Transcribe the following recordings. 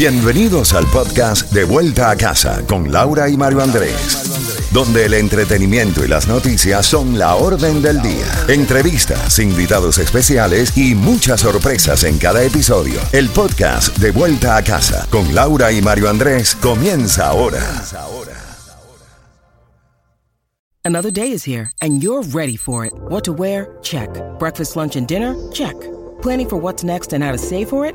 Bienvenidos al podcast De Vuelta a Casa con Laura y Mario Andrés, donde el entretenimiento y las noticias son la orden del día. Entrevistas, invitados especiales y muchas sorpresas en cada episodio. El podcast De Vuelta a Casa con Laura y Mario Andrés comienza ahora. Another day is here and you're ready for it. What to wear? Check. Breakfast, lunch, and dinner? Check. Planning for what's next and how to save for it?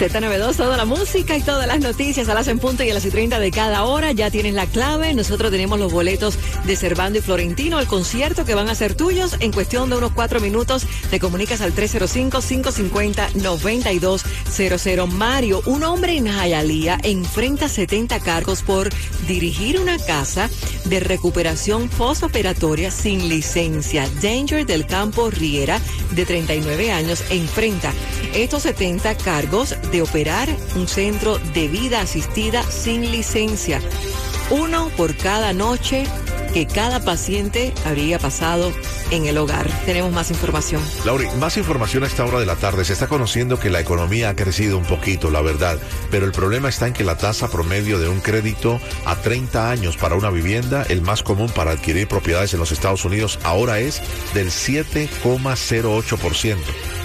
Z92, toda la música y todas las noticias a las en punto y a las y 30 de cada hora. Ya tienes la clave. Nosotros tenemos los boletos de Cervando y Florentino, el concierto que van a ser tuyos. En cuestión de unos cuatro minutos, te comunicas al 305-550-9200. Mario, un hombre en Hialeah enfrenta 70 cargos por dirigir una casa de recuperación postoperatoria sin licencia. Danger del Campo Riera, de 39 años, enfrenta estos 70 cargos de operar un centro de vida asistida sin licencia. Uno por cada noche que cada paciente habría pasado en el hogar. Tenemos más información. Lauri, más información a esta hora de la tarde. Se está conociendo que la economía ha crecido un poquito, la verdad, pero el problema está en que la tasa promedio de un crédito a 30 años para una vivienda, el más común para adquirir propiedades en los Estados Unidos, ahora es del 7,08%.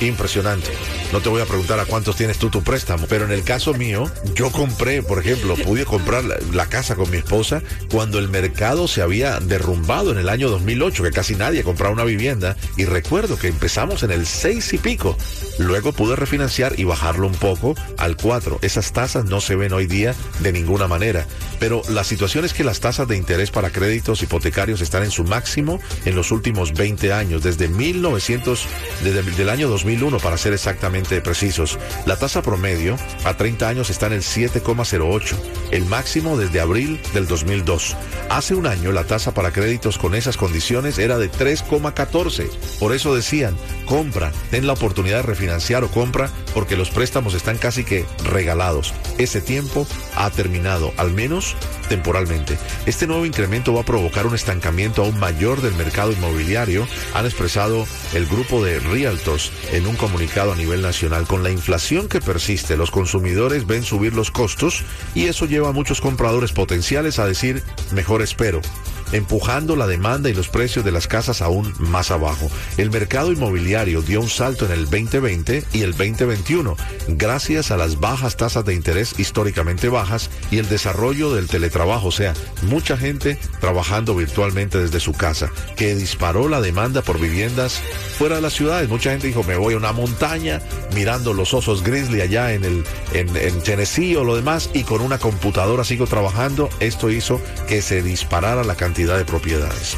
Impresionante. No te voy a preguntar a cuántos tienes tú tu préstamo, pero en el caso mío, yo compré, por ejemplo, pude comprar la, la casa con mi esposa cuando el mercado se había derrumbado en el año 2008, que casi nadie compraba una vivienda, y recuerdo que empezamos en el 6 y pico. Luego pude refinanciar y bajarlo un poco al 4. Esas tasas no se ven hoy día de ninguna manera, pero la situación es que las tasas de interés para créditos hipotecarios están en su máximo en los últimos 20 años, desde 1900, desde el año 2001 para ser exactamente precisos. La tasa promedio a 30 años está en el 7,08, el máximo desde abril del 2002. Hace un año la tasa para créditos con esas condiciones era de 3,14. Por eso decían, compra, ten la oportunidad de refinanciar o compra porque los préstamos están casi que regalados. Ese tiempo ha terminado, al menos temporalmente. Este nuevo incremento va a provocar un estancamiento aún mayor del mercado inmobiliario, han expresado el grupo de Realtors en un comunicado a nivel nacional. Con la inflación que persiste, los consumidores ven subir los costos y eso lleva a muchos compradores potenciales a decir, mejor espero empujando la demanda y los precios de las casas aún más abajo. El mercado inmobiliario dio un salto en el 2020 y el 2021 gracias a las bajas tasas de interés históricamente bajas y el desarrollo del teletrabajo, o sea, mucha gente trabajando virtualmente desde su casa, que disparó la demanda por viviendas fuera de las ciudades. Mucha gente dijo, me voy a una montaña mirando los osos grizzly allá en, el, en, en Tennessee o lo demás y con una computadora sigo trabajando. Esto hizo que se disparara la cantidad de propiedades.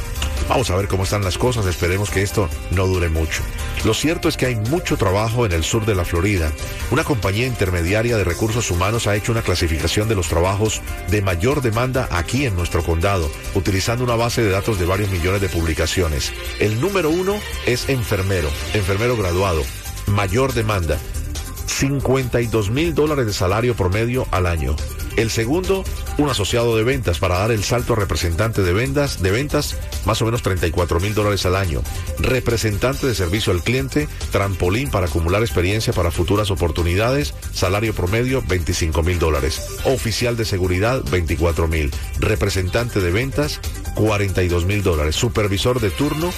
Vamos a ver cómo están las cosas, esperemos que esto no dure mucho. Lo cierto es que hay mucho trabajo en el sur de la Florida. Una compañía intermediaria de recursos humanos ha hecho una clasificación de los trabajos de mayor demanda aquí en nuestro condado, utilizando una base de datos de varios millones de publicaciones. El número uno es enfermero, enfermero graduado, mayor demanda, 52 mil dólares de salario promedio al año. El segundo, un asociado de ventas para dar el salto a representante de ventas, de ventas, más o menos 34 mil dólares al año. Representante de servicio al cliente, trampolín para acumular experiencia para futuras oportunidades, salario promedio 25 mil dólares. Oficial de seguridad 24 mil. Representante de ventas 42 mil dólares. Supervisor de turno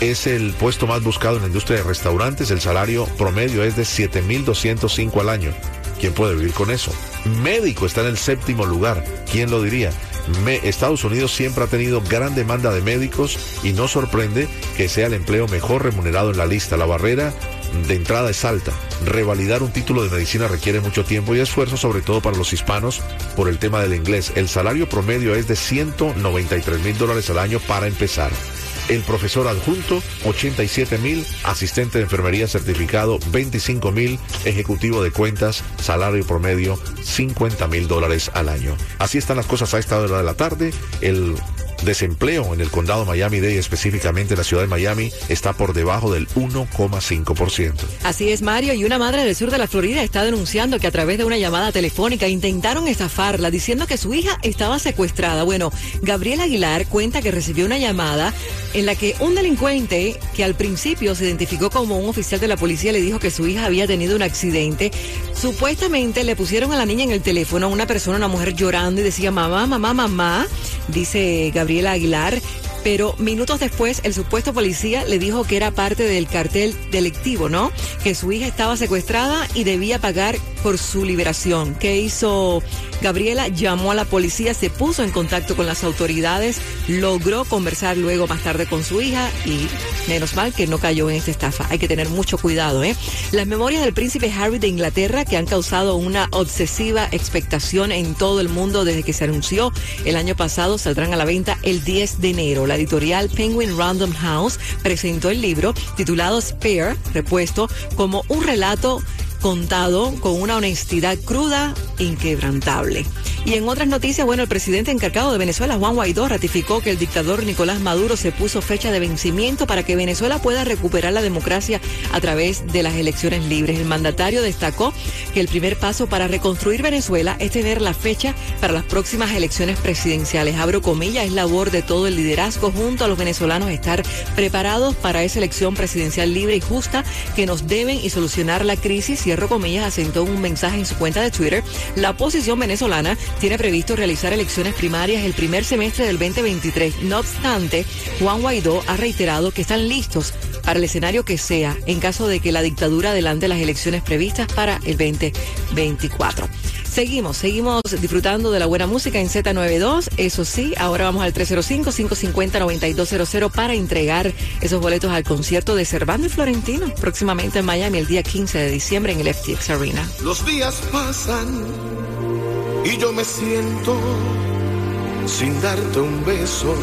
es el puesto más buscado en la industria de restaurantes. El salario promedio es de 7.205 al año. ¿Quién puede vivir con eso? Médico está en el séptimo lugar. ¿Quién lo diría? Me, Estados Unidos siempre ha tenido gran demanda de médicos y no sorprende que sea el empleo mejor remunerado en la lista. La barrera de entrada es alta. Revalidar un título de medicina requiere mucho tiempo y esfuerzo, sobre todo para los hispanos, por el tema del inglés. El salario promedio es de 193 mil dólares al año para empezar el profesor adjunto 87 mil, asistente de enfermería certificado 25 mil, ejecutivo de cuentas, salario promedio 50 mil dólares al año. Así están las cosas a esta hora de la tarde. El desempleo en el condado Miami-Dade, específicamente en la ciudad de Miami, está por debajo del 1,5%. Así es, Mario, y una madre del sur de la Florida está denunciando que a través de una llamada telefónica intentaron estafarla diciendo que su hija estaba secuestrada. Bueno, Gabriela Aguilar cuenta que recibió una llamada en la que un delincuente que al principio se identificó como un oficial de la policía le dijo que su hija había tenido un accidente. Supuestamente le pusieron a la niña en el teléfono una persona, una mujer llorando y decía mamá, mamá, mamá, dice Gabriela Aguilar pero minutos después el supuesto policía le dijo que era parte del cartel delictivo, ¿no? Que su hija estaba secuestrada y debía pagar por su liberación. ¿Qué hizo Gabriela? Llamó a la policía, se puso en contacto con las autoridades, logró conversar luego más tarde con su hija y menos mal que no cayó en esta estafa. Hay que tener mucho cuidado, ¿eh? Las memorias del príncipe Harry de Inglaterra que han causado una obsesiva expectación en todo el mundo desde que se anunció el año pasado saldrán a la venta el 10 de enero editorial Penguin Random House presentó el libro titulado Spare, repuesto, como un relato contado con una honestidad cruda inquebrantable. Y en otras noticias, bueno, el presidente encargado de Venezuela, Juan Guaidó, ratificó que el dictador Nicolás Maduro se puso fecha de vencimiento para que Venezuela pueda recuperar la democracia a través de las elecciones libres. El mandatario destacó que el primer paso para reconstruir Venezuela es tener la fecha para las próximas elecciones presidenciales. Abro comillas, es labor de todo el liderazgo junto a los venezolanos estar preparados para esa elección presidencial libre y justa que nos deben y solucionar la crisis. Cierro comillas, asentó un mensaje en su cuenta de Twitter. La oposición venezolana tiene previsto realizar elecciones primarias el primer semestre del 2023. No obstante, Juan Guaidó ha reiterado que están listos para el escenario que sea en caso de que la dictadura adelante las elecciones previstas para el 2024. Seguimos, seguimos disfrutando de la buena música en Z92. Eso sí, ahora vamos al 305-550-9200 para entregar esos boletos al concierto de Cervando y Florentino próximamente en Miami el día 15 de diciembre en el FTX Arena. Los días pasan y yo me siento sin darte un beso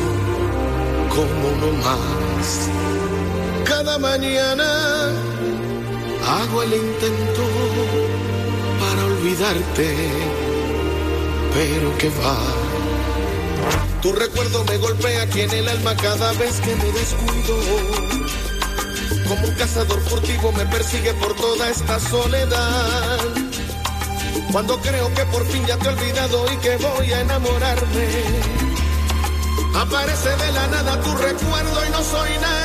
como uno más. Cada mañana hago el intento pero que va. Tu recuerdo me golpea aquí en el alma cada vez que me descuido. Como un cazador furtivo me persigue por toda esta soledad cuando creo que por fin ya te he olvidado y que voy a enamorarme. Aparece de la nada tu recuerdo y no soy nada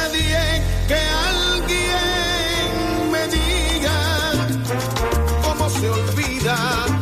time.